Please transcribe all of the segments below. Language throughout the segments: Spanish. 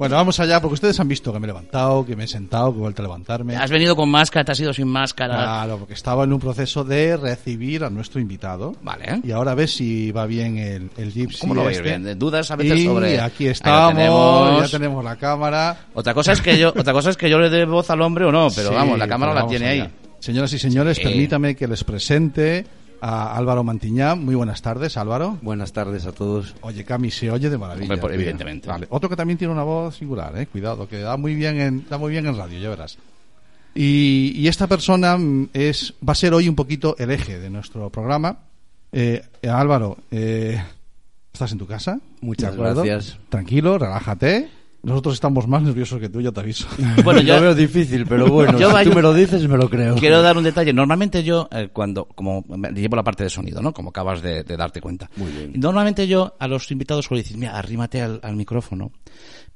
Bueno, vamos allá, porque ustedes han visto que me he levantado, que me he sentado, que he vuelto a levantarme. Has venido con máscara, te has ido sin máscara. Claro, porque estaba en un proceso de recibir a nuestro invitado. Vale. Y ahora ves si va bien el, el Gypsy. ¿Cómo lo vais este. bien? Dudas a veces y sobre. aquí estamos, tenemos. ya tenemos la cámara. Otra cosa es que yo, otra cosa es que yo le dé voz al hombre o no, pero Sí, vamos, la cámara la tiene allá. ahí. Señoras y señores, Sí. permítame que les presente a Álvaro Mantiñán. Muy buenas tardes, Álvaro. Buenas tardes a todos. Oye, Cami, se oye de maravilla. Hombre, evidentemente. Vale. Otro que también tiene una voz singular, eh. Cuidado, que da muy bien en, da muy bien en radio, ya verás. Y, y esta persona mm, es, va a ser hoy un poquito el eje de nuestro programa. Eh, Álvaro, eh, ¿estás en tu casa? Muchas gracias. Tranquilo, relájate. Nosotros estamos más nerviosos que tú, yo te aviso. Bueno, yo- Lo veo difícil, pero bueno, Yo si tú me lo dices, me lo creo. Quiero dar un detalle. Normalmente yo, eh, cuando, como me- llevo la parte de sonido, ¿no? Como acabas de, de darte cuenta. Muy bien. Normalmente yo a los invitados suelo decir, mira, arrímate al, al micrófono.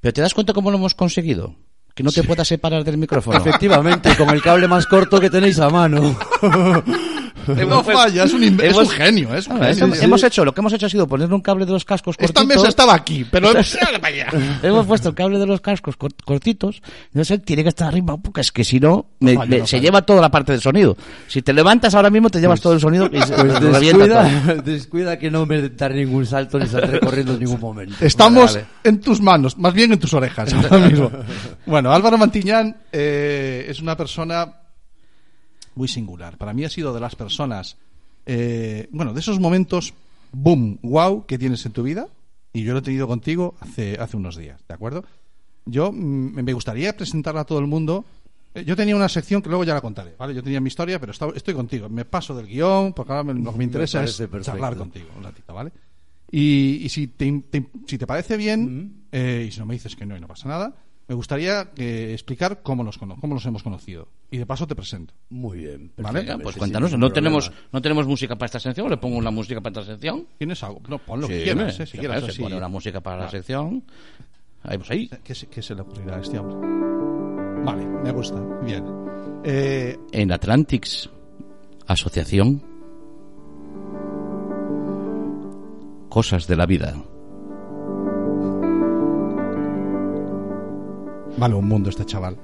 Pero ¿te das cuenta cómo lo hemos conseguido? Que no te puedas separar del micrófono. Efectivamente, con el cable más corto que tenéis a mano. no falla, es un, inve- es hemos- un genio. Es un Ah, genio. hemos, hemos hecho, lo que hemos hecho ha sido ponerle un cable de los cascos Esta cortito. mesa estaba aquí, pero hemos... Hemos puesto el cable de los cascos cort- cortitos. No sé, tiene que estar arriba, porque es que si no, me- falla, me- no se falla. lleva toda la parte del sonido. Si te levantas ahora mismo, te llevas todo el sonido y se Pues todo. descuida, descuida que no me daré ningún salto ni saldré corriendo en ningún momento. Estamos Vale, en tus manos, más bien en tus orejas ahora mismo. Bueno, Álvaro Mantiñán eh, es una persona muy singular. Para mí ha sido de las personas, eh, bueno, de esos momentos, boom, wow, que tienes en tu vida. Y yo lo he tenido contigo hace, hace unos días, ¿de acuerdo? Yo mm, me gustaría presentarla a todo el mundo. Eh, Yo tenía una sección que luego ya la contaré, ¿vale? Yo tenía mi historia, pero estaba- estoy contigo. Me paso del guion, porque ahora me- lo que me interesa es parece perfecto. charlar contigo un ratito, ¿vale? Y, y si, te, te- si te parece bien, eh, y si no me dices que no y no pasa nada, me gustaría eh, explicar cómo nos, cono- cómo nos hemos conocido. Y de paso te presento. Muy bien. Vale, Venga, pues cuéntanos, no tenemos, no tenemos música para esta sección, le pongo una música para esta sección. ¿Tienes algo? No, pon lo que Sí, quieras, eh, si quieras. puede, se pone una música para la sección. Ahí, pues ahí. ¿Qué, se- qué se le ocurrirá a este hombre? Vale, me gusta. Bien. Eh, En Atlantics Asociación Cosas de la vida. Vale, un mundo este chaval.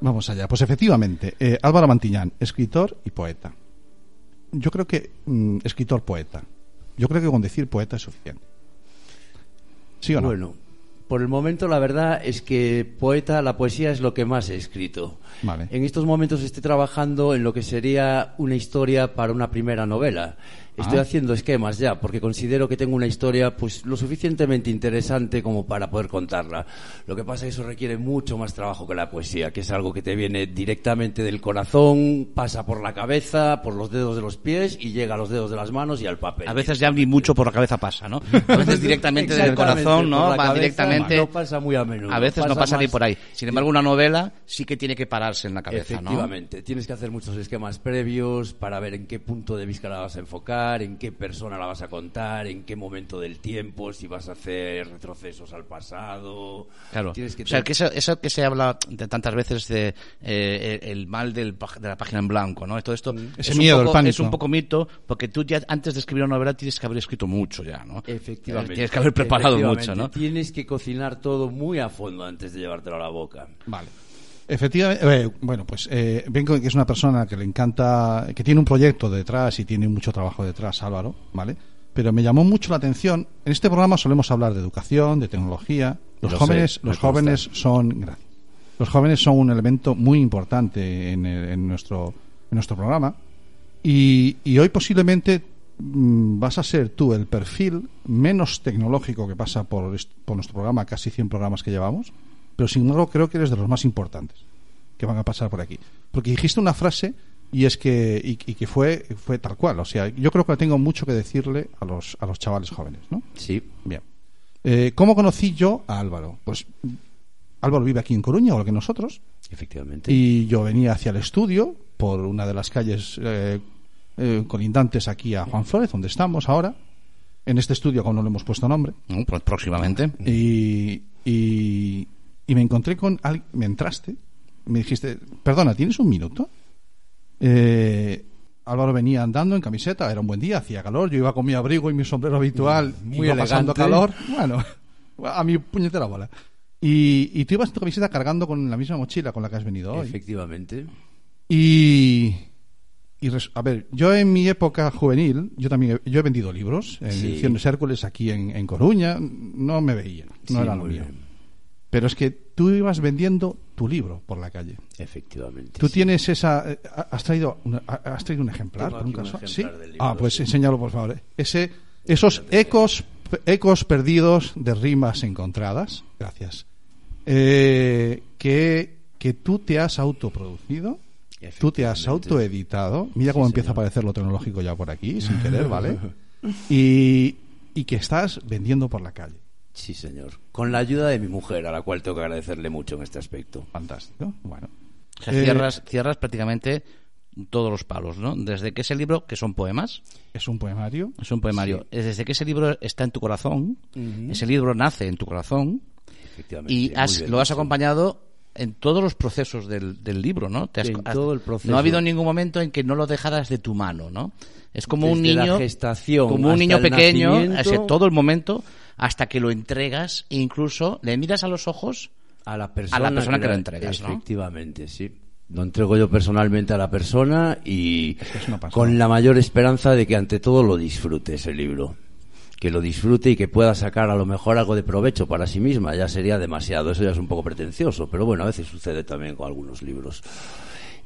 Vamos allá. Pues efectivamente, eh, Álvaro Mantiñán, escritor y poeta. Yo creo que mm, escritor-poeta. Yo creo que con decir poeta es suficiente. ¿Sí o no? Bueno, por el momento la verdad es que poeta, la poesía es lo que más he escrito. Vale. En estos momentos estoy trabajando en lo que sería una historia para una primera novela. Estoy Ah. haciendo esquemas ya, porque considero que tengo una historia pues lo suficientemente interesante como para poder contarla. Lo que pasa es que eso requiere mucho más trabajo que la poesía, que es algo que te viene directamente del corazón, pasa por la cabeza, por los dedos de los pies y llega a los dedos de las manos y al papel. A veces ya ni mucho por la cabeza pasa, ¿no? A veces directamente del Exactamente, corazón, ¿no? Va cabeza directamente. No pasa muy a menudo. A veces no pasa ni más- por ahí. Sin embargo, una novela sí que tiene que pararse en la cabeza, ¿no? Efectivamente, tienes que hacer muchos esquemas previos para ver en qué punto de vista la vas a enfocar, en qué persona la vas a contar, en qué momento del tiempo, si vas a hacer retrocesos al pasado. Claro. Tienes que o sea, que eso, eso que se habla de tantas veces de eh, el mal del, de la página en blanco, ¿no? Todo esto Ese es, miedo, un poco, es un poco mito, porque tú ya antes de escribir una novela tienes que haber escrito mucho ya, ¿no? Efectivamente. Tienes que haber preparado mucho, ¿no? Tienes que cocinar todo muy a fondo antes de llevártelo a la boca. Vale. Efectivamente, eh, bueno, pues eh, vengo que es una persona que le encanta, que tiene un proyecto detrás y tiene mucho trabajo detrás, Álvaro, ¿vale? Pero me llamó mucho la atención. En este programa solemos hablar de educación, de tecnología. Los Lo jóvenes, sé, los consta. jóvenes son, gracias. Los jóvenes son un elemento muy importante en, el- en nuestro, en nuestro programa. Y, y hoy posiblemente mm, vas a ser tú el perfil menos tecnológico que pasa por, por nuestro programa, casi 100 programas que llevamos, pero sin embargo creo que eres de los más importantes que van a pasar por aquí. Porque dijiste una frase y es que y, y que fue fue tal cual, o sea, yo creo que tengo mucho que decirle a los a los chavales jóvenes, ¿no? Sí. Bien. Eh, ¿Cómo conocí yo a Álvaro? Pues Álvaro vive aquí en Coruña, igual que nosotros, Efectivamente. y yo venía hacia el estudio por una de las calles eh, eh, colindantes aquí a Juan Flores, donde estamos ahora. En este estudio aún no le hemos puesto nombre. ¿No? Pro- Próximamente. Y, y, y me encontré con alguien, me entraste, me dijiste, perdona, ¿tienes un minuto? Eh, Álvaro venía andando en camiseta, era un buen día, hacía calor, yo iba con mi abrigo y mi sombrero habitual, Muy iba pasando elegante. calor, bueno, a mi puñetera bola. Y, y tú ibas en tu camiseta cargando con la misma mochila con la que has venido hoy. Efectivamente. Y, y res- a ver, yo en mi época juvenil, yo también he, yo he vendido libros en Sí. ediciones Hércules aquí en, en Coruña, no me veía, no Sí, era lo muy mío. bien. Pero es que tú ibas vendiendo tu libro por la calle. Efectivamente. Tú sí. tienes esa. eh, ¿Has traído, una- has traído un ejemplar? Tengo por un aquí un caso? ejemplar ¿Sí? del libro, ah, pues sí. enséñalo, por favor. eh. Ese, esos ecos, ecos perdidos de rimas encontradas. Gracias. Eh, que, que tú te has autoproducido. Tú te has autoeditado. Mira cómo Sí, empieza a aparecer lo tecnológico ya por aquí, sin querer, ¿vale? Y, y que estás vendiendo por la calle. Sí, señor. Con la ayuda de mi mujer, a la cual tengo que agradecerle mucho en este aspecto. Fantástico. Bueno. O sea, Eh, cierras, cierras prácticamente todos los palos, ¿no? Desde que ese libro, que son poemas, Es un poemario. es un poemario, desde que ese libro está en tu corazón, ese libro nace en tu corazón Efectivamente. y muy has- bien lo has acompañado en todos los procesos del, del libro, ¿no? Te has- En todo el proceso. No ha habido ningún momento en que no lo dejaras de tu mano, ¿no? Es como un Desde la niño, gestación como un niño pequeño, todo el momento hasta que lo entregas e incluso le miras a los ojos a la persona, persona que lo la- entregas, ¿no? Efectivamente, sí. Lo entrego yo personalmente a la persona y que es con la mayor esperanza de que ante todo lo disfrute ese libro. Que lo disfrute y que pueda sacar a lo mejor algo de provecho para sí misma. Ya sería demasiado, eso ya es un poco pretencioso, pero bueno, a veces sucede también con algunos libros.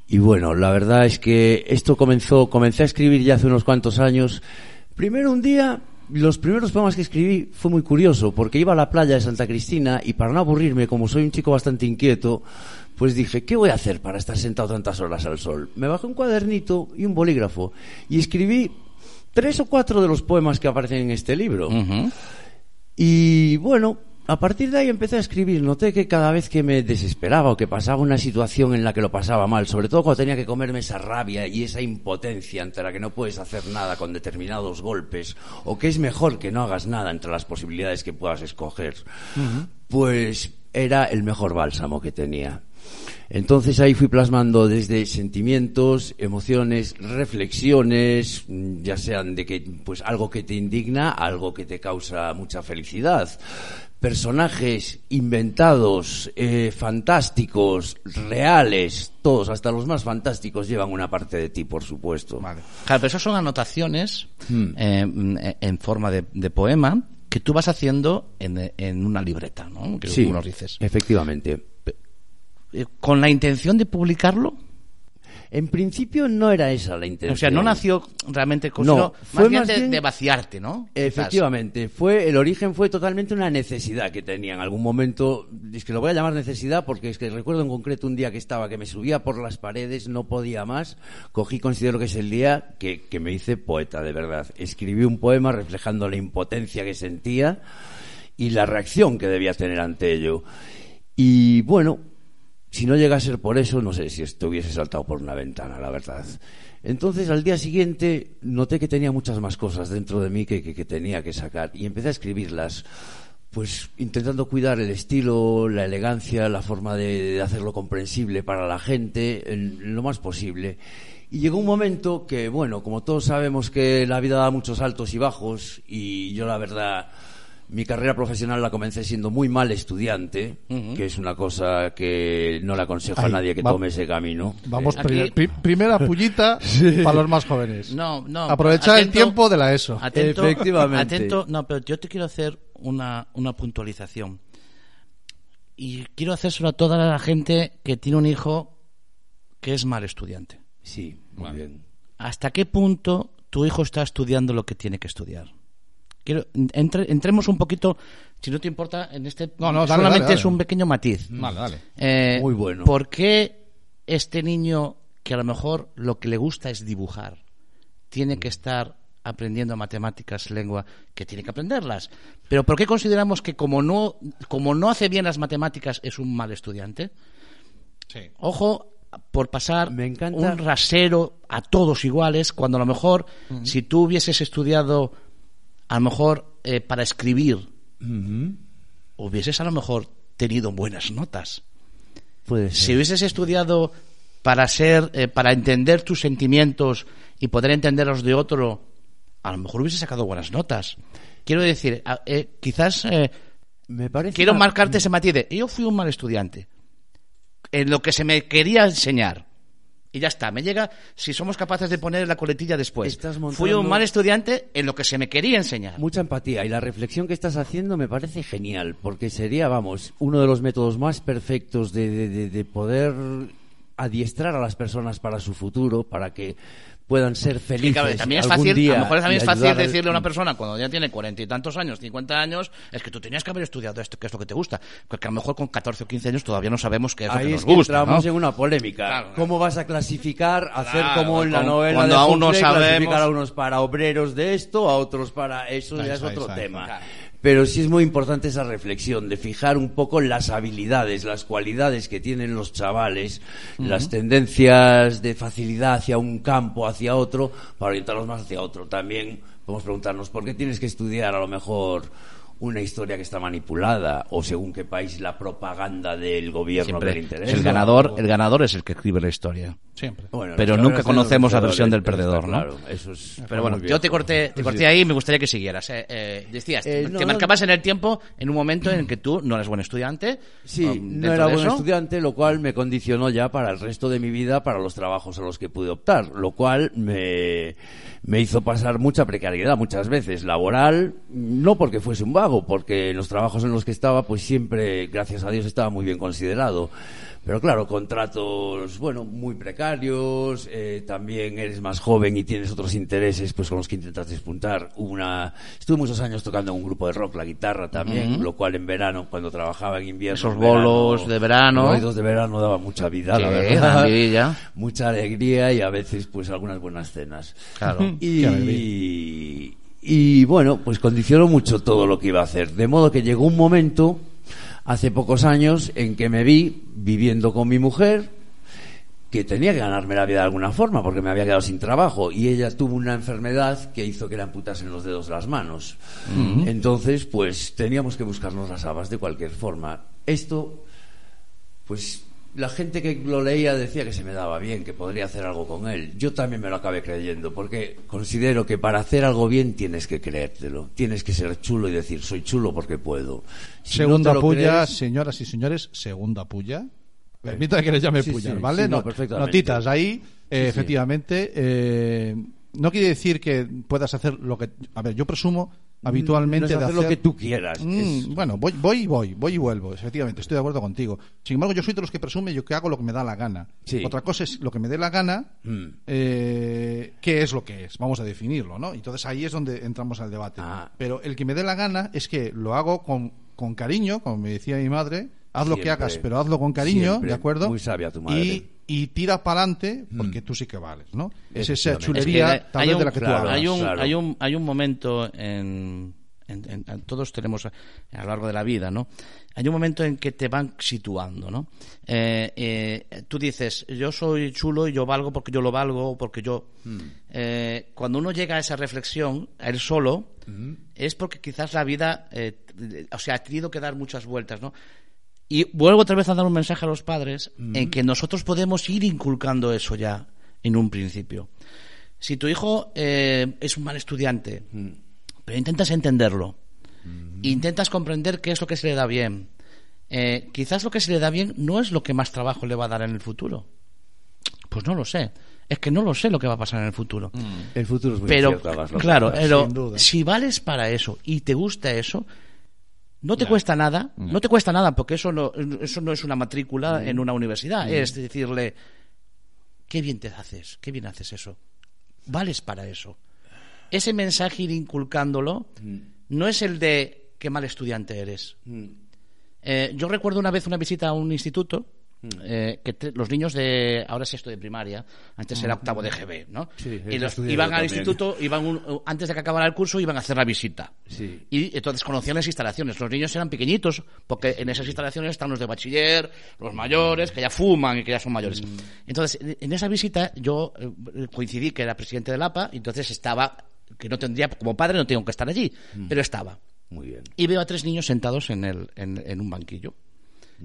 Y bueno, la verdad es que esto comenzó, comencé a escribir ya hace unos cuantos años. Primero un día, los primeros poemas que escribí fue muy curioso, porque iba a la playa de Santa Cristina y para no aburrirme, como soy un chico bastante inquieto, pues dije, ¿qué voy a hacer para estar sentado tantas horas al sol? Me bajé un cuadernito y un bolígrafo y escribí tres o cuatro de los poemas que aparecen en este libro. Y bueno, a partir de ahí empecé a escribir. Noté que cada vez que me desesperaba o que pasaba una situación en la que lo pasaba mal, sobre todo cuando tenía que comerme esa rabia y esa impotencia ante la que no puedes hacer nada con determinados golpes, o que es mejor que no hagas nada entre las posibilidades que puedas escoger, pues era el mejor bálsamo que tenía. Entonces ahí fui plasmando desde sentimientos, emociones, reflexiones, ya sean de que pues algo que te indigna, algo que te causa mucha felicidad, personajes inventados, eh, fantásticos, reales, todos, hasta los más fantásticos llevan una parte de ti, por supuesto. Vale. Claro, pero eso son anotaciones Hmm. eh, en forma de, de poema que tú vas haciendo en, en una libreta, ¿no? Que Sí, tú nos dices. efectivamente. Eh, Con la intención de publicarlo. En principio no era esa la intención. O sea, no nació realmente con No, sino fue más bien más de, bien- de vaciarte, ¿no? Efectivamente, fue el origen fue totalmente una necesidad que tenía en algún momento. Es que lo voy a llamar necesidad porque es que recuerdo en concreto un día que estaba que me subía por las paredes, no podía más. Cogí, considero que es el día que, que me hice poeta, de verdad. Escribí un poema reflejando la impotencia que sentía y la reacción que debía tener ante ello. Y bueno, si no llega a ser por eso, no sé si esto hubiese saltado por una ventana, la verdad. Entonces, al día siguiente, noté que tenía muchas más cosas dentro de mí que, tenía que sacar y empecé a escribirlas, pues intentando cuidar el estilo, la elegancia, la forma de, de hacerlo comprensible para la gente, en, en lo más posible. Y llegó un momento que, bueno, como todos sabemos que la vida da muchos altos y bajos, y yo la verdad mi carrera profesional la comencé siendo muy mal estudiante, que es una cosa que no le aconsejo a nadie que va- tome ese camino. Vamos, Aquí- pri- pri- primera pullita para los más jóvenes. No, no. Aprovechar el tiempo de la ESO. Atento, Efectivamente. Atento, no, pero yo te quiero hacer una, una puntualización. Y quiero hacérselo a toda la gente que tiene un hijo que es mal estudiante. Sí, muy bien. ¿Hasta qué punto tu hijo está estudiando lo que tiene que estudiar? Quiero, entre- entremos un poquito, si no te importa, en este. No, no, dale, solamente dale, dale. es un pequeño matiz. Vale, dale. Eh, Muy bueno. ¿Por qué este niño que a lo mejor lo que le gusta es dibujar tiene que estar aprendiendo matemáticas, lengua, que tiene que aprenderlas? Pero ¿por qué consideramos que como no, como no hace bien las matemáticas es un mal estudiante? Ojo por pasar Me encanta- un rasero a todos iguales, cuando a lo mejor si tú hubieses estudiado a lo mejor eh, para escribir, hubieses a lo mejor tenido buenas notas. Puede Si hubieses estudiado para ser, eh, para entender tus sentimientos y poder entender los de otro, a lo mejor hubieses sacado buenas notas. Quiero decir, eh, quizás Me parece Quiero marcarte ese matiz de, yo fui un mal estudiante. En lo que se me quería enseñar. Y ya está, me llega si somos capaces de poner la coletilla después. Estás Fui montando- un mal estudiante en lo que se me quería enseñar. Mucha empatía y la reflexión que estás haciendo me parece genial, porque sería, vamos, uno de los métodos más perfectos de, de- de- de poder adiestrar a las personas para su futuro, para que puedan ser Y felices. claro, también es algún fácil, día a lo mejor también es fácil decirle a una persona cuando ya tiene cuarenta y tantos años, cincuenta años, es que tú tenías que haber estudiado esto, que es lo que te gusta. Porque a lo mejor con 14 o 15 años todavía no sabemos qué es lo que es nos que gusta. entramos ¿no? en una polémica. Claro, claro. ¿Cómo vas a clasificar, hacer como en la novela cuando de aún no Huxley, sabemos- clasificar a unos para obreros de esto, a otros para eso ya es otro tema. Pero sí es muy importante esa reflexión de fijar un poco las habilidades, las cualidades que tienen los chavales, las tendencias de facilidad hacia un campo, hacia otro, para orientarlos más hacia otro. También podemos preguntarnos por qué tienes que estudiar a lo mejor una historia que está manipulada o según qué país la propaganda del gobierno Siempre del interés. el ganador, el ganador es el que escribe la historia. Siempre. Bueno, Pero nunca conocemos la versión del perdedor, ¿no? Claro, eso es. Pero bueno, yo te corté, te corté ahí y me gustaría que siguieras. eh. Eh, decías, Eh, te, no, te marcabas en el tiempo en un momento en que tú no eres buen estudiante. Sí, um, no era buen estudiante, lo cual me condicionó ya para el resto de mi vida, para los trabajos a los que pude optar, lo cual me, me hizo pasar mucha precariedad muchas veces, laboral, no porque fuese un vago, porque en los trabajos en los que estaba, pues siempre, gracias a Dios, estaba muy bien considerado. Pero claro, contratos, bueno, muy precarios, eh, también eres más joven y tienes otros intereses pues con los que intentas despuntar. Una, estuve muchos años tocando en un grupo de rock, la guitarra también, lo cual en verano, cuando trabajaba en invierno... Esos verano, bolos de verano. Los bolos de verano daban mucha vida, la verdad. vidilla. Mucha alegría y a veces pues algunas buenas cenas. Claro. Y, y bueno, pues condicionó mucho todo lo que iba a hacer. De modo que llegó un momento, hace pocos años, en que me vi viviendo con mi mujer, que tenía que ganarme la vida de alguna forma, porque me había quedado sin trabajo, y ella tuvo una enfermedad que hizo que le amputasen los dedos de las manos. Entonces, pues teníamos que buscarnos las habas de cualquier forma. Esto, pues la gente que lo leía decía que se me daba bien, que podría hacer algo con él. Yo también me lo acabé creyendo, porque considero que para hacer algo bien tienes que creértelo. Tienes que ser chulo y decir, soy chulo porque puedo. Si no segunda lo puya, crees- señoras y señores, segunda puya. Permítame que le llame Sí, puya, sí, ¿vale? sí, no, No- notitas ahí, eh, efectivamente. eh, no quiere decir que puedas hacer lo que. A ver, yo presumo habitualmente Mm, No es de hacer lo que tú quieras. Mm, es- Bueno, voy, voy y voy, voy y vuelvo, efectivamente, estoy de acuerdo contigo. Sin embargo, yo soy de los que presume yo que hago lo que me da la gana. Sí. Otra cosa es lo que me dé la gana, Mm. eh, qué es lo que es, vamos a definirlo, ¿no? Entonces ahí es donde entramos al debate. Ah. Pero el que me dé la gana es que lo hago con, con cariño, como me decía mi madre, haz lo que hagas, pero hazlo con cariño, Siempre. ¿de acuerdo? Muy sabia tu madre. Y, y tira para adelante porque tú sí que vales, ¿no? Es esa chulería Es que hay un- de la que tú claro, hablas. hay un, claro. hay un, hay un momento en, en- en- en- todos tenemos a, a lo largo de la vida, ¿no? Hay un momento en que te van situando, ¿no? Eh, eh, tú dices, yo soy chulo y yo valgo porque yo lo valgo, porque yo... Eh, cuando uno llega a esa reflexión, a él solo, es porque quizás la vida, eh, o sea, ha tenido que dar muchas vueltas, ¿no? Y vuelvo otra vez a dar un mensaje a los padres en que nosotros podemos ir inculcando eso ya en un principio. Si tu hijo eh, es un mal estudiante, pero intentas entenderlo, intentas comprender qué es lo que se le da bien, eh, quizás lo que se le da bien no es lo que más trabajo le va a dar en el futuro. Pues no lo sé. Es que no lo sé lo que va a pasar en el futuro. El futuro es muy Pero, incierto, claro, pero si vales para eso y te gusta eso, no te cuesta nada, no te cuesta nada, porque eso no, eso no es una matrícula en una universidad, es decirle, qué bien te haces, qué bien haces eso, vales para eso. Ese mensaje ir inculcándolo no es el de qué mal estudiante eres. Eh, yo recuerdo una vez una visita a un instituto eh, que te- los niños de ahora es esto de primaria antes era octavo de GB no Sí, y los, iban al instituto iban un- antes de que acabara el curso iban a hacer la visita. Sí. y entonces conocían las instalaciones. Los niños eran pequeñitos porque en esas instalaciones están los de bachiller los mayores que ya fuman y que ya son mayores. Entonces en- esa visita yo eh, coincidí que era presidente del APA y entonces estaba que no tendría como padre no tengo que estar allí pero estaba. Muy bien. y veo a tres niños sentados en, el, en, en un banquillo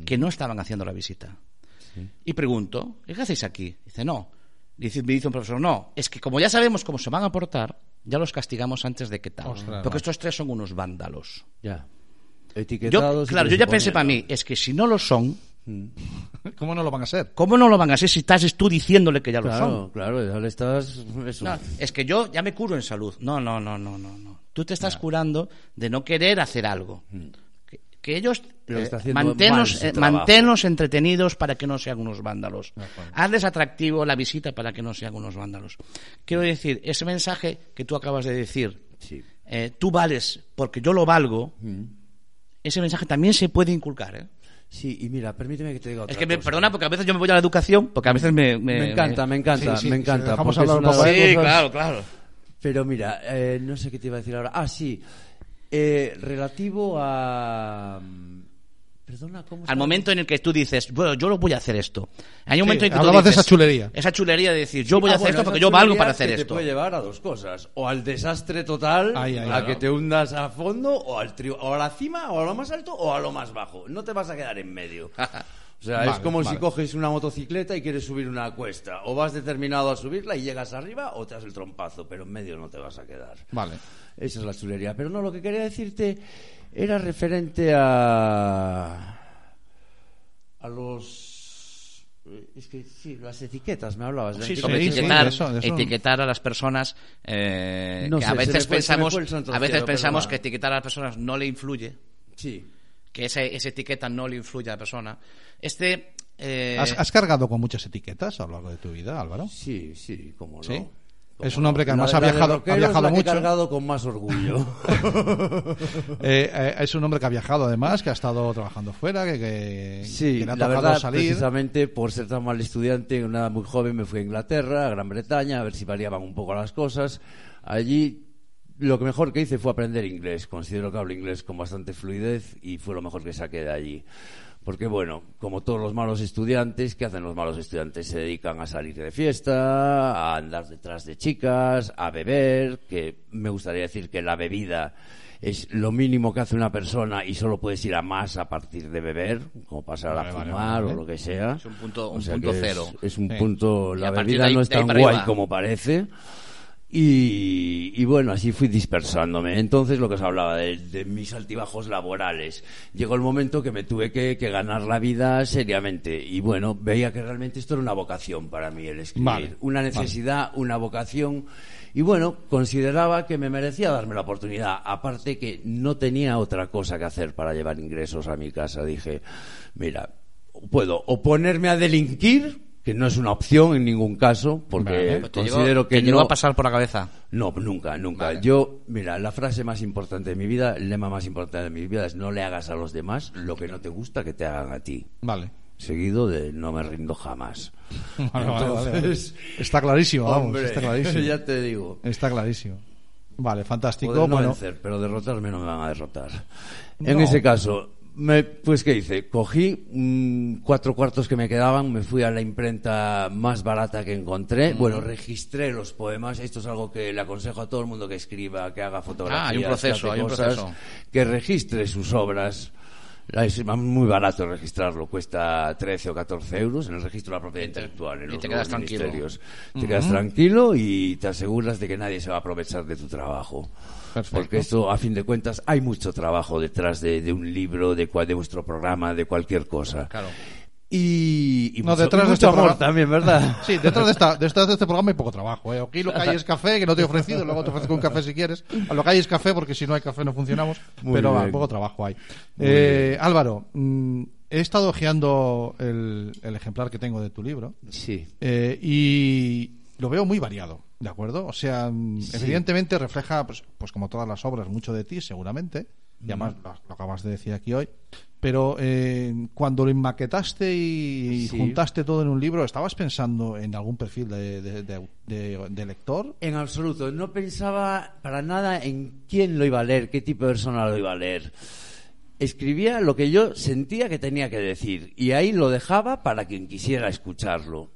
que no estaban haciendo la visita. Y pregunto, ¿y qué hacéis aquí? Dice, no. Dice, me dice un profesor, no, es que como ya sabemos cómo se van a portar, ya los castigamos antes de que tal. Ostras, Porque estos tres son unos vándalos. Ya. Yo, Etiquetados. y claro, yo ya pensé para mí, es que si no lo son, ¿Cómo no lo van a ser? ¿cómo no lo van a ser si estás tú diciéndole que ya lo Claro, son? claro, ya le estás. No, es que yo ya me curo en salud. No, no, no, no, no. no. Tú te estás curando de no querer hacer algo. Que, ellos eh, manténnos, eh, manténnos entretenidos para que no sean unos vándalos. Hazles atractivo la visita para que no sean unos vándalos. Quiero decir, ese mensaje que tú acabas de decir, Sí. eh, tú vales porque yo lo valgo, ese mensaje también se puede inculcar. ¿eh? Sí, y mira, permíteme que te diga otra Es que me cosa. perdona porque a veces yo me voy a la educación, porque a veces me... Me encanta, me encanta, Sí, sí, me si encanta. es hablar un una Sí, cosas- claro, claro. Pero mira, eh, no sé qué te iba a decir ahora. Ah, sí. Eh, relativo a. Perdona, ¿cómo Al momento en el que tú dices, bueno, yo lo voy a hacer esto. Hay un Sí, momento en que tú hablabas de dices, esa chulería. Esa chulería de decir, yo voy a Ah, hacer bueno, esto porque yo valgo para hacer que esto. Te puede llevar a dos cosas: o al desastre total, ahí, a claro. que te hundas a fondo, o, al tri- o a la cima, o a lo más alto, o a lo más bajo. No te vas a quedar en medio. O sea, es como vale. si coges una motocicleta y quieres subir una cuesta. O vas determinado a subirla y llegas arriba, o te das el trompazo, pero en medio no te vas a quedar. Vale. Esa es la chulería. Pero no, lo que quería decirte era referente a. a los. eh, Es que sí, las etiquetas, me hablabas. de Sí, sobre sí, etiquetar, de eso, de eso. etiquetar a las personas eh, No que sé, a veces pensamos, a veces cielo, pensamos que etiquetar a las personas no le influye, Sí. Que esa, esa etiqueta no le influye a la persona. Este eh, ¿Has, has cargado con muchas etiquetas a lo largo de tu vida, Álvaro? Sí, sí, cómo no. Es un hombre que además La- ha la viajado, ha rockero es viajado la que he mucho. cargado con más orgullo. Eh, eh, es un hombre que ha viajado además, que ha estado trabajando fuera, que, que, Sí, que le ha la tocado verdad, salir. precisamente por ser tan mal estudiante, una muy joven me fui a Inglaterra, a Gran Bretaña, a ver si variaban un poco las cosas. Allí lo que mejor que hice fue aprender inglés. Considero que hablo inglés con bastante fluidez y fue lo mejor que saqué de allí. Porque bueno, como todos los malos estudiantes, ¿qué hacen los malos estudiantes? Se dedican a salir de fiesta, a andar detrás de chicas, a beber, que me gustaría decir que la bebida es lo mínimo que hace una persona y solo puedes ir a más a partir de beber, como pasar Vale, a fumar vale. o lo que sea. Es un punto- O un sea punto es- cero. Es, un Sí. punto, la bebida ahí- no es tan guay arriba. como parece. Y, y bueno, así fui dispersándome. Entonces, lo que os hablaba de, de mis altibajos laborales. Llegó el momento que me tuve que, que ganar la vida seriamente. Y bueno, veía que realmente esto era una vocación para mí, el escribir. Vale, una necesidad, una vocación. Y bueno, consideraba que me merecía darme la oportunidad. Aparte que no tenía otra cosa que hacer para llevar ingresos a mi casa. Dije, mira, puedo o ponerme a delinquir, que no es una opción en ningún caso, porque Vale. te llegó- considero que te llegó no... a pasar por la cabeza. No, nunca, nunca. Vale. Yo, mira, la frase más importante de mi vida, el lema más importante de mi vida es no le hagas a los demás lo que no te gusta que te hagan a ti. Vale. Seguido de no me rindo jamás. Vale, vale, vale, vale. Entonces, Está clarísimo, vamos. Hombre, está clarísimo. ya te digo. Está clarísimo. Vale, fantástico. Poder no bueno, vencer, pero derrotarme no me van a derrotar. No. En ese caso, me, pues ¿qué hice? Cogí mm, cuatro cuartos que me quedaban, me fui a la imprenta más barata que encontré. Bueno, registré los poemas. Esto es algo que le aconsejo a todo el mundo que escriba, que haga fotografías. Ah, hay un que proceso, hace hay un cosas, proceso. Que registre sus obras. Es muy barato registrarlo, cuesta 13 o 14 euros en el registro de la propiedad intelectual. En y los te quedas tranquilo. Te quedas tranquilo y te aseguras de que nadie se va a aprovechar de tu trabajo. Perfecto. Porque esto, a fin de cuentas, hay mucho trabajo detrás de, de un libro, de, cual, de vuestro programa, de cualquier cosa. Claro. Y, y No, mucho, detrás y de este amor programa- también, ¿verdad? Sí, detrás de, esta, detrás de este programa hay poco trabajo. ¿eh? Aquí lo que hay es café, que no te he ofrecido, luego te ofrezco un café si quieres. A lo que hay es café, porque si no hay café no funcionamos. Muy pero va, poco trabajo hay. Eh, Álvaro, mm, he estado hojeando el, el ejemplar que tengo de tu libro Sí. eh, y lo veo muy variado, ¿de acuerdo? O sea, mm, evidentemente refleja, pues, pues como todas las obras, mucho de ti, seguramente. Y además lo, lo acabas de decir aquí hoy. Pero eh, cuando lo enmaquetaste y Sí. juntaste todo en un libro, ¿estabas pensando en algún perfil de- de- de lector? En absoluto. No pensaba para nada en quién lo iba a leer, qué tipo de persona lo iba a leer. Escribía lo que yo sentía que tenía que decir y ahí lo dejaba para quien quisiera escucharlo.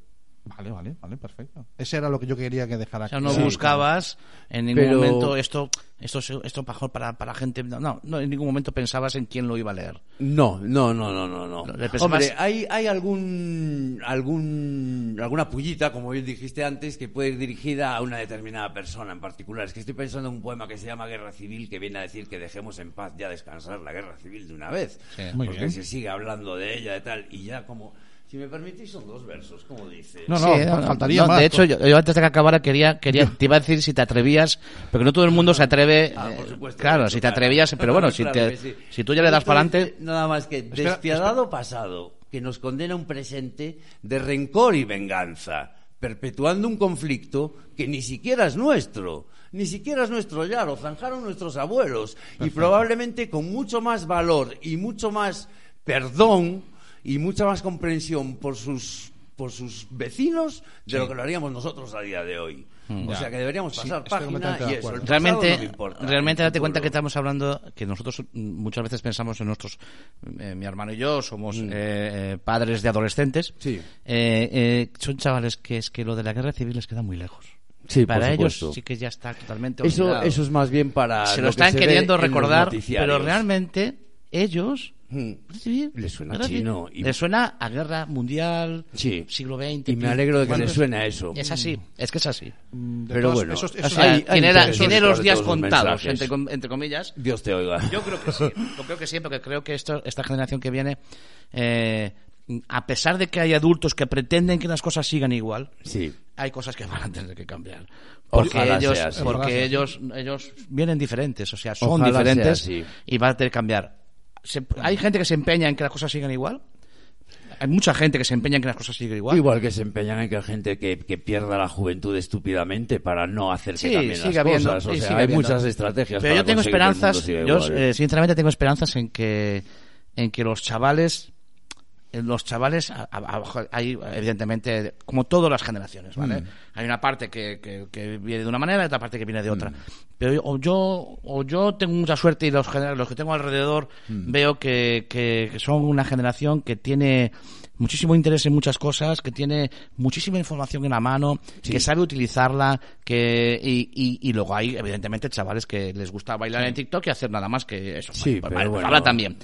Vale, vale, vale, perfecto. Ese era lo que yo quería que dejara O sea, no Sí. buscabas en ningún Pero- momento esto, esto, esto mejor para, para gente. No, no, en ningún momento pensabas en quién lo iba a leer. No, no, no, no, no, no. Pensabas- Hombre, hay, hay algún, algún, alguna pullita, como bien dijiste antes, que puede ir dirigida a una determinada persona en particular. Es que estoy pensando en un poema que se llama Guerra Civil, que viene a decir que dejemos en paz ya descansar la guerra civil de una vez. Sí. Muy porque bien. se sigue hablando de ella y tal, y ya como, si me permitís, son dos versos, como dice. No, no, Sí, fa- faltaría más. De hecho, yo, yo antes de que acabara quería, quería, te iba a decir si te atrevías, porque no todo el mundo se atreve. Ah, por eh, supuesto, claro, claro, si te atrevías, pero bueno, si, te, que sí. si tú ya le das para adelante. Nada más que Espera, despiadado pasado, que nos condena un presente de rencor y venganza, perpetuando un conflicto que ni siquiera es nuestro. Ni siquiera es nuestro ya, lo zanjaron nuestros abuelos. Y probablemente con mucho más valor y mucho más perdón y mucha más comprensión por sus por sus vecinos de lo que lo haríamos nosotros a día de hoy. O Mm. Ya. sea que deberíamos Sí, pasar estoy página y eso. el Realmente, no me importa, realmente date cuenta que estamos hablando que nosotros mm, muchas veces pensamos en nuestros, eh, mi hermano y yo somos eh, eh, padres de adolescentes. Sí. Eh, eh, son chavales que es que lo de la guerra civil les queda muy lejos. Sí, por Para ellos sí que ya está totalmente Eso, olvidado. eso es más bien para. se lo lo que están se queriendo recordar, pero realmente ellos Hmm. recibir Les suena civil. chino y- suena a guerra mundial Sí. siglo XX Y me alegro de que Bueno, les suene a eso. es así es que es así Mm, de Pero todas- bueno, esos- o sea, Hay- hay tiene, la- intereses tiene los días los contados entre, com- entre comillas Dios te oiga. yo creo que sí yo creo que sí porque creo que esto, esta generación que viene eh, a pesar de que hay adultos que pretenden que las cosas sigan igual Sí. hay cosas que van a tener que cambiar porque Ojalá ellos sea así. porque ellos ellos vienen diferentes o sea son Ojalá sea diferentes así. y van a tener que cambiar Se- hay gente que se empeña en que las cosas sigan igual hay mucha gente que se empeña en que las cosas sigan igual Igual que se empeñan en que hay gente que, que pierda la juventud estúpidamente para no hacer que Sí, cambien las cosas. O sea, hay muchas estrategias Pero para yo tengo esperanzas, yo igual. eh, sinceramente tengo esperanzas en que en que los chavales los chavales a- a- hay evidentemente como todas las generaciones Mm. vale hay una parte que, que- que viene de una manera y otra parte que viene de Mm. otra pero yo- o yo o yo tengo mucha suerte y los los que tengo alrededor Mm. veo que, que- que son una generación que tiene muchísimo interés en muchas cosas que tiene muchísima información en la mano que sabe utilizarla que y, y- y luego hay evidentemente chavales que les gusta bailar en TikTok y hacer nada más que eso Sí, pero bueno. habla también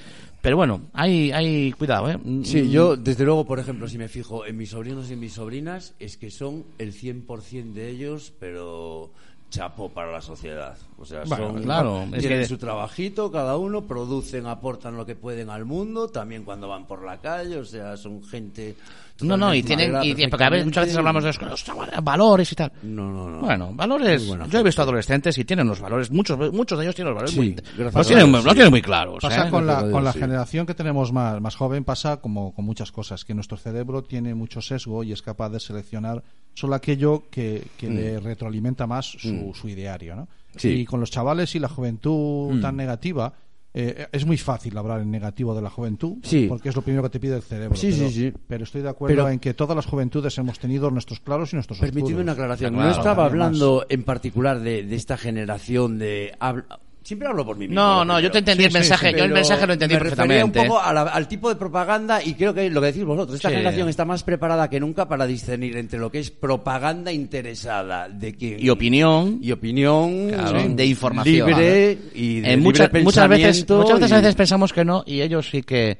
pero bueno hay hay cuidado eh Sí, yo, desde luego, por ejemplo, si me fijo en mis sobrinos y en mis sobrinas, es que son el 100% de ellos, pero chapo para la sociedad. O sea, Bueno, son, claro, es tienen que- su trabajito, cada uno, producen, aportan lo que pueden al mundo, también cuando van por la calle, o sea, son gente... no no y tienen y, porque a veces muchas veces hablamos de los, los chavales, valores y tal No, no, no. Bueno, valores. Yo he visto adolescentes y tienen los valores. Muchos, muchos de ellos tienen los valores Sí, muy. gracias Los tienen, Dios, los sí. tienen muy claros. Pasa ¿eh? con la, con sí. generación que tenemos más, más joven, pasa como con muchas cosas, que nuestro cerebro tiene mucho sesgo y es capaz de seleccionar solo aquello que, que le retroalimenta más su, su ideario. ¿no? Mm. Sí. Mm. Y con los chavales y la juventud tan negativa, eh, es muy fácil hablar en negativo de la juventud, Sí. porque es lo primero que te pide el cerebro. Sí, pero, sí, sí. pero estoy de acuerdo Pero- en que todas las juventudes hemos tenido nuestros claros y nuestros Permitidme oscuros. una aclaración. Claro, no estaba hablando en particular de, de esta generación de... habl- Siempre hablo por mí mismo. No, no, yo te entendí Sí, el mensaje. sí, yo el mensaje lo entendí me perfectamente. un poco a la- al tipo de propaganda y creo que lo que decís vosotros, esta Sí. generación está más preparada que nunca para discernir entre lo que es propaganda interesada de quien Y opinión. y opinión Claro, sí, de información. libre y de En libre muchas, muchas veces, muchas veces y- a veces pensamos que no y ellos sí que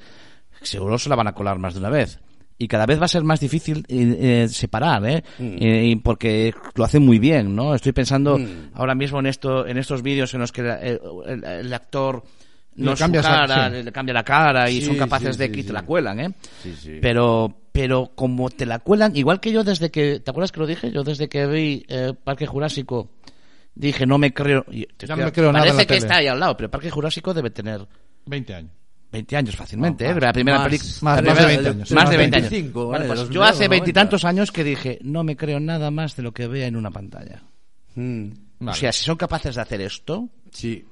seguro se la van a colar más de una vez. Y cada vez va a ser más difícil eh, eh, separar, ¿eh? Mm. Eh, porque lo hacen muy bien, ¿no? Estoy pensando ahora mismo en esto, en estos vídeos en los que la- el, actor no Le es su cara, sí. le cambia la cara y Sí, son capaces sí, de que te la cuelan, ¿eh? Pero, pero como te la cuelan, igual que yo desde que, ¿te acuerdas que lo dije? Yo desde que vi eh, Parque Jurásico dije, no me creo. Ya estoy- me creo nada Parece que tele. está ahí al lado, pero Parque Jurásico debe tener 20 años. 20 años fácilmente, No, ¿eh? La primera película. más, de primera- 20 años, Más de de 20 años. 25, Vale, ¿vale? pues yo hace veintitantos años que dije, no me creo nada más de lo que vea en una pantalla. Mm, O sea, si son capaces de hacer esto, sí.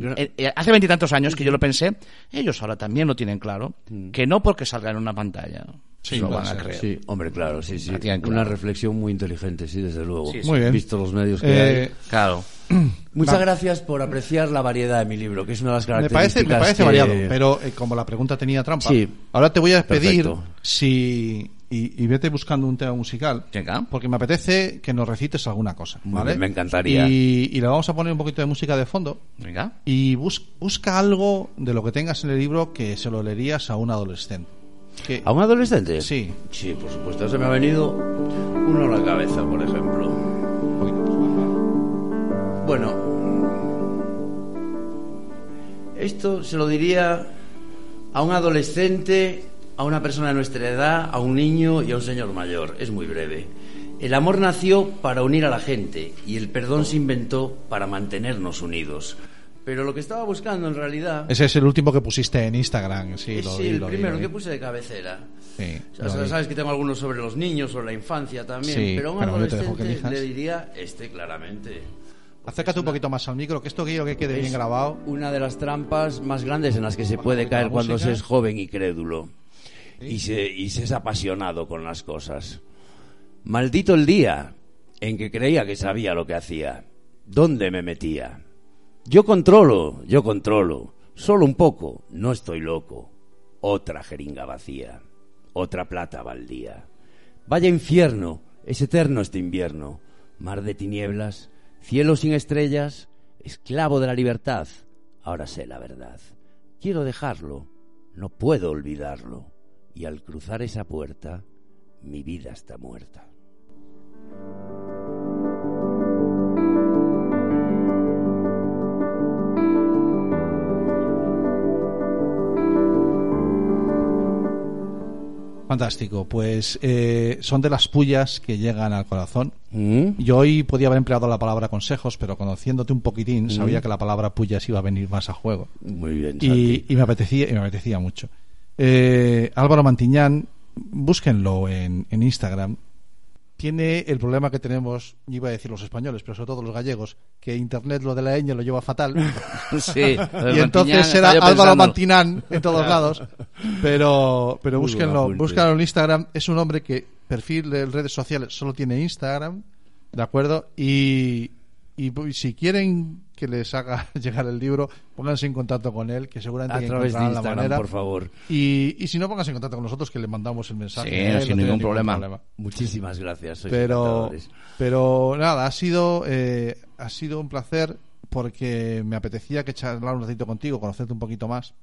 eh, eh, hace veintitantos años que yo lo pensé, ellos ahora también lo tienen claro, que no porque salga en una pantalla Sí, lo puede van a ser, creer. Sí, hombre, claro, sí, sí. Una reflexión muy inteligente, sí, desde luego. Sí, sí. Muy bien. Visto los medios que Eh, hay. Claro. Muchas va. gracias por apreciar la variedad de mi libro, que es una de las Me características parece, me parece que- variado, pero eh, como la pregunta tenía trampa, Sí. ahora te voy a pedir Perfecto. si y, y vete buscando un tema musical. Venga. Porque me apetece que nos recites alguna cosa. ¿vale? bien, me encantaría. Y, y le vamos a poner un poquito de música de fondo. Venga. Y bus- busca algo de lo que tengas en el libro que se lo leerías a un adolescente. ¿A un adolescente? Sí. Sí, por supuesto. Se me ha venido uno a la cabeza, por ejemplo. más. Bueno, esto se lo diría a un adolescente, a una persona de nuestra edad, a un niño y a un señor mayor. Es muy breve. El amor nació para unir a la gente y el perdón se inventó para mantenernos unidos. Pero lo que estaba buscando en realidad Ese es el último que pusiste en Instagram. Sí, lo sí, vi, el lo vi, primero lo que puse de cabecera. Sí, O sea, lo vi. sabes que tengo algunos sobre los niños, sobre la infancia también, Sí, pero a un adolescente le diría este claramente. Acércate un poquito más al micro, que esto quiero que quede bien Es grabado. Una de las trampas más grandes en las que se puede caer cuando se es joven y crédulo y se, y se es apasionado con las cosas. Maldito el día en que creía que sabía lo que hacía. ¿Dónde me metía? Yo controlo, yo controlo. Solo un poco, no estoy loco. Otra jeringa vacía, otra plata baldía. Vaya infierno, es eterno este invierno. Mar de tinieblas, cielo sin estrellas, esclavo de la libertad. Ahora sé la verdad. Quiero dejarlo, no puedo olvidarlo. Y al cruzar esa puerta, mi vida está muerta. Fantástico. Pues eh, son de las pullas que llegan al corazón. ¿Mm? Yo hoy podía haber empleado la palabra consejos, pero conociéndote un poquitín, sabía que la palabra pullas iba a venir más a juego. Muy bien, Y, y me apetecía y me apetecía mucho. Eh, Álvaro Mantiñán, búsquenlo en, en Instagram. Tiene el problema que tenemos, iba a decir los españoles, pero sobre todo los gallegos, que Internet lo de la ñ lo lleva fatal. Sí. y entonces era Álvaro Mantinán en todos lados. Pero, pero búsquenlo, búsquenlo en Instagram. Es un hombre que perfil de redes sociales solo tiene Instagram, ¿de acuerdo? Y, y si quieren que les haga llegar el libro, pónganse en contacto con él, que seguramente A través de la Instagram, manera. por favor. Y, y si no, pónganse en contacto con nosotros, que le mandamos el mensaje. Sí, él, sin no ningún problema. Muchísimas gracias. sois Pero, pero nada, ha sido, eh, ha sido un placer porque me apetecía que charlar un ratito contigo, conocerte un poquito más,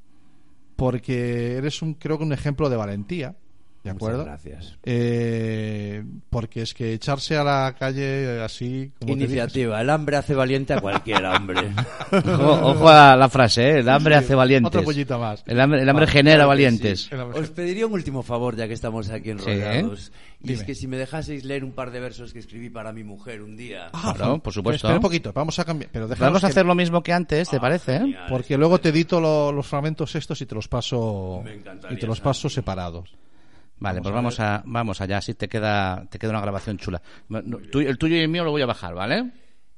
porque eres un, creo que un ejemplo de valentía, ¿de Muchas acuerdo? gracias. Eh, porque es que echarse a la calle así, como te Iniciativa. El hambre hace valiente a cualquier hombre. Ojo, ojo a la frase, ¿eh? El hambre Sí, hace valientes. otra pollita más. El hambre, el hambre Ah, genera claro valientes. sí. Os pediría un último favor, ya que estamos aquí enrollados. Y Dime. es que si me dejaseis leer un par de versos que escribí para mi mujer un día. Ah, Claro, por supuesto. Espera un poquito, vamos a cambiar. Pero Vamos a que- hacer lo mismo que antes, ¿te Ah, parece? eh? genial. Porque luego te edito lo- los fragmentos estos y te los paso Me y te los paso separados. Vale, pues vamos a, vamos allá, así te queda, te queda una grabación chula. Tú- el tuyo y el mío lo voy a bajar, ¿vale?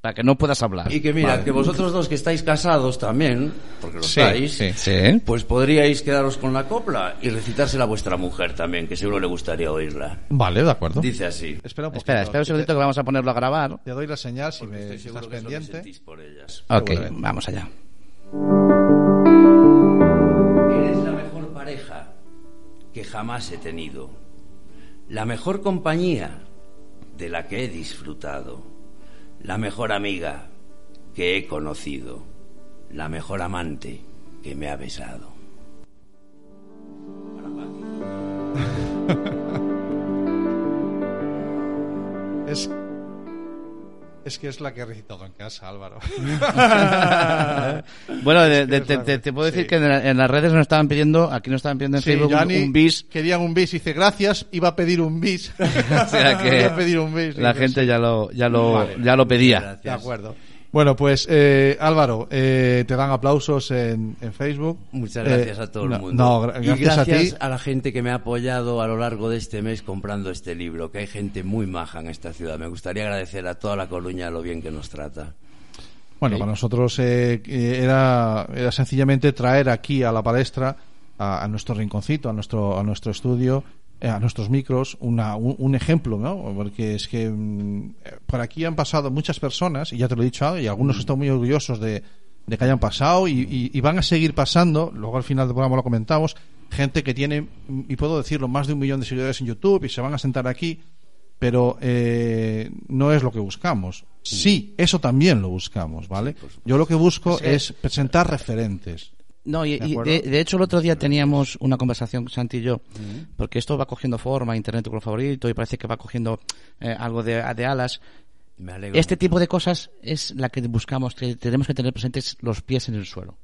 Para que no puedas hablar. Y que mira, Vale. que vosotros dos que estáis casados también, porque lo Sí, estáis, sí. Sí. pues podríais quedaros con la copla y recitársela a vuestra mujer también, que seguro le gustaría oírla. Vale, de acuerdo. Dice así. Espera un poquito. Espera, espera un segundito que vamos a ponerlo a grabar. Te doy la señal si me estás pendiente. sentís por ellas. Ok, vamos allá. Eres la mejor pareja que jamás he tenido, la mejor compañía de la que he disfrutado, la mejor amiga que he conocido, la mejor amante que me ha besado. Es, es que es la que he recitado en casa, Álvaro. Bueno, de- de- es te, la- te- te puedo decir sí. que en, la- en las redes nos estaban pidiendo, aquí nos estaban pidiendo en Sí, Facebook un, bis. Querían un bis. Dice, gracias, iba a pedir un bis. O sea que Iba a pedir un bis. la gente sí. ya lo, ya lo, Vale. ya lo pedía. Gracias. De acuerdo. Bueno, pues eh, Álvaro, eh, te dan aplausos en, en Facebook. Muchas Eh, gracias a todo no, el mundo. No, gra- y gracias, gracias a ti. la gente que me ha apoyado a lo largo de este mes comprando este libro, que hay gente muy maja en esta ciudad. Me gustaría agradecer a toda la Coruña lo bien que nos trata. Bueno, para nosotros eh, eh, era, era sencillamente traer aquí a la palestra, a, a nuestro rinconcito, a nuestro, a nuestro estudio, eh, a nuestros micros, una, un, un ejemplo, ¿no? Porque es que mm, eh, por aquí han pasado muchas personas, y ya te lo he dicho, y algunos están muy orgullosos de, de que hayan pasado y, y- y van a seguir pasando, luego al final del programa lo comentamos, gente que tiene, y puedo decirlo, más de un millón de seguidores en YouTube y se van a sentar aquí, pero eh, no es lo que buscamos. Sí, eso también lo buscamos, ¿vale? Yo lo que busco es presentar referentes. No, y, ¿De y acuerdo? de, de hecho el otro día teníamos una conversación, Santi y yo, porque esto va cogiendo forma, Internet tu color favorito, y parece que va cogiendo eh, algo de, de alas. Me alegro. Este tipo de cosas es la que buscamos, que tenemos que tener presentes los pies en el suelo.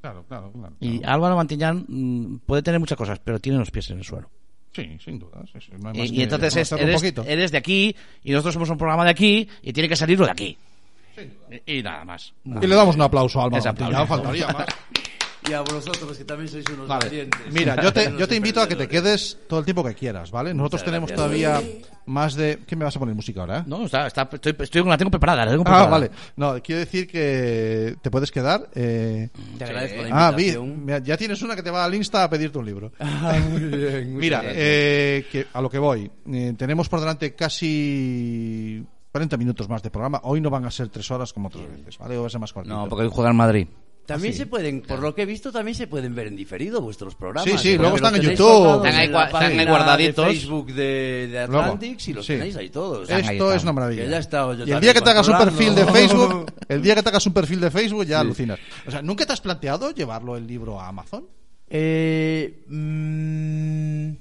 Claro, claro, claro. Y Álvaro Mantillán mm, puede tener muchas cosas, pero tiene los pies en el suelo. Sí, sin duda. sí, sí, no hay Y, entonces es- eres, de aquí y nosotros somos un programa de aquí y tiene que salirlo de aquí. Y, y nada más. Y le damos un aplauso a aplauso. faltaría más. Y a vosotros, que también sois unos Vale. valientes. Mira, yo te, yo te invito a que te quedes todo el tiempo que quieras, ¿vale? Nosotros Muchas tenemos gracias. todavía más de... ¿Qué me vas a poner música ahora? eh? No, está, está, estoy, estoy, la tengo preparada. La tengo Ah, preparada. vale. No, quiero decir que te puedes quedar. eh, Te agradezco la Ah, vi- ya tienes una que te va al Insta a pedirte un libro. Ah, muy bien. muchas Mira, eh, que a lo que voy. Eh, tenemos por delante casi 40 minutos más de programa. Hoy no van a ser tres horas como otras veces, ¿vale? Hoy va a ser más cortito. No, porque hoy juega en Madrid. También se pueden, por lo que he visto, también se pueden ver en diferido vuestros programas. Sí, sí, luego están en YouTube. Están ahí en la gua- están ahí página guardaditos. De Facebook de, de Luego, Atlantics y los sí. tenéis ahí todos. Esto es una maravilla. Que ya he estado yo y el día que te hagas un perfil de. Facebook, el día que te hagas un perfil de Facebook ya alucinas. O sea, ¿nunca te has planteado llevarlo el libro a Amazon? Eh, mm,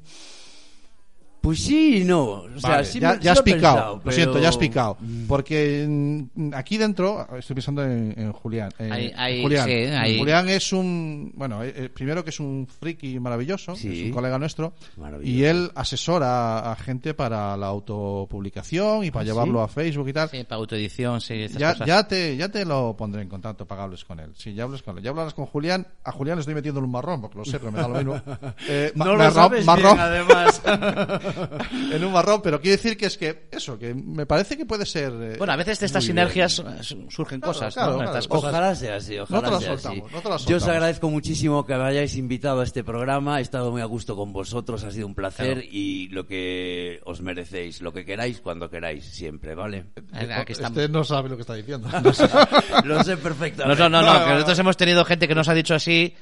pues sí y no. O sea, Vale, sí ya, me- ya has sí picado, pensado, lo pero- siento, ya has picado. Porque mm, aquí dentro, estoy pensando en, en Julián. eh, Ahí- ahí, Julián. sí, ahí. Julián es un, bueno, eh, eh, primero que es un friki maravilloso, Sí. es un colega nuestro, y él asesora a gente para la autopublicación y para ¿Ah, llevarlo sí? a Facebook y tal. Sí, para autoedición, sí, Ya, cosas. ya, te, ya te lo pondré en contacto para que hables con él. Sí, ya hables con él. Ya hablarás con Julián. A Julián le estoy metiendo en un marrón, porque lo sé, pero me da lo mismo. Eh, ma- No lo marrón- sabes marrón- bien, además. en un marrón, pero quiero decir que es que eso, que me parece que puede ser. eh, Bueno, a veces de estas sinergias eh, surgen Claro, cosas, claro, ¿no? claro. Estas cosas. Ojalá sea así, ojalá No te la sea soltamos, así. no te la Yo os agradezco muchísimo que me hayáis invitado a este programa. He estado muy a gusto con vosotros, ha sido un placer y lo que os merecéis, lo que queráis cuando queráis, siempre, ¿vale? Eh, Aquí estamos. Este no sabe lo que está diciendo. lo sé No, perfectamente. no, no, no, No, que no, nosotros hemos tenido gente que nos ha dicho así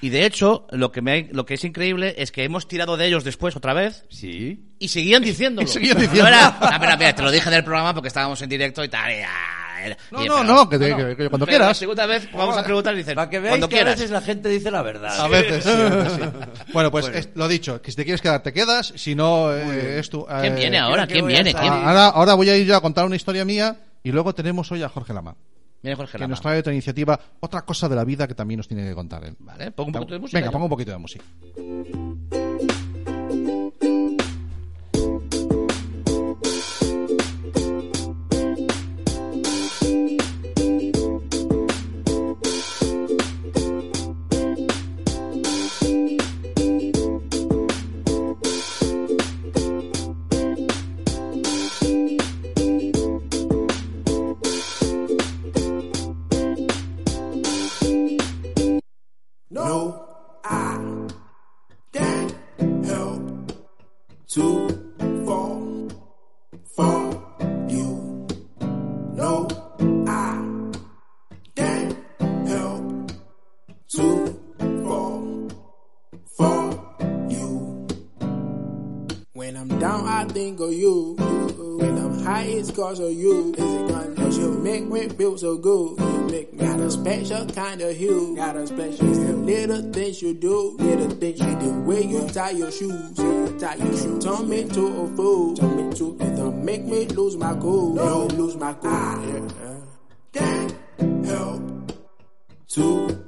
y de hecho lo que me lo que es increíble es que hemos tirado de ellos después otra vez Sí. Y seguían diciéndolo. Y seguían diciendo. No era, "Ah, mira, mira, te lo dije en el programa porque estábamos en directo y tal. y, ah, era- No, y- no, pero- no, que te- que- que cuando Pero La quieras. segunda vez vamos a preguntar y dicen, Para que veáis cuando que a quieras. veces la gente dice la verdad. A veces, sí, a veces sí. Bueno, pues es- lo dicho, que si te quieres quedar, te quedas. Si no, eh, es tu. ¿Quién eh, viene ahora? que ¿Quién a viene? estar- ¿Quién? Ah, Ahora, ahora voy a ir yo a contar una historia mía y luego tenemos hoy a Jorge Lama, Viene Jorge que Lama. nos trae otra iniciativa, otra cosa de la vida que también nos tiene que contar él. Vale, pongo un poquito de música. Venga, pongo un poquito de música. When I'm down, I think of you. When I'm high, it's cause of you. Is it cause you make me feel so good? You make me got a special kind of hue. Got a special. It's the little things you do. Little things like the way you tie your shoes. You tie your shoes. Turn me to a fool. Turn me to. You don't make me lose my cool. No, lose my cool. Yeah. Can't help to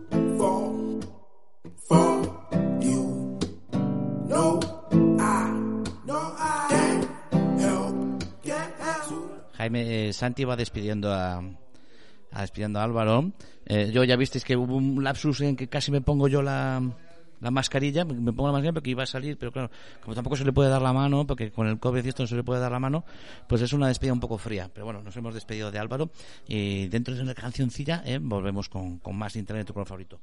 Eh, Santi va despidiendo a, despidiendo a Álvaro. Eh, yo ya visteis que hubo un lapsus en que casi me pongo yo la, la mascarilla, me pongo la mascarilla porque iba a salir, pero claro, como tampoco se le puede dar la mano, porque con el COVID y esto no se le puede dar la mano, pues es una despedida un poco fría. Pero bueno, nos hemos despedido de Álvaro y dentro de una cancioncilla eh, volvemos con, con más internet tu color favorito.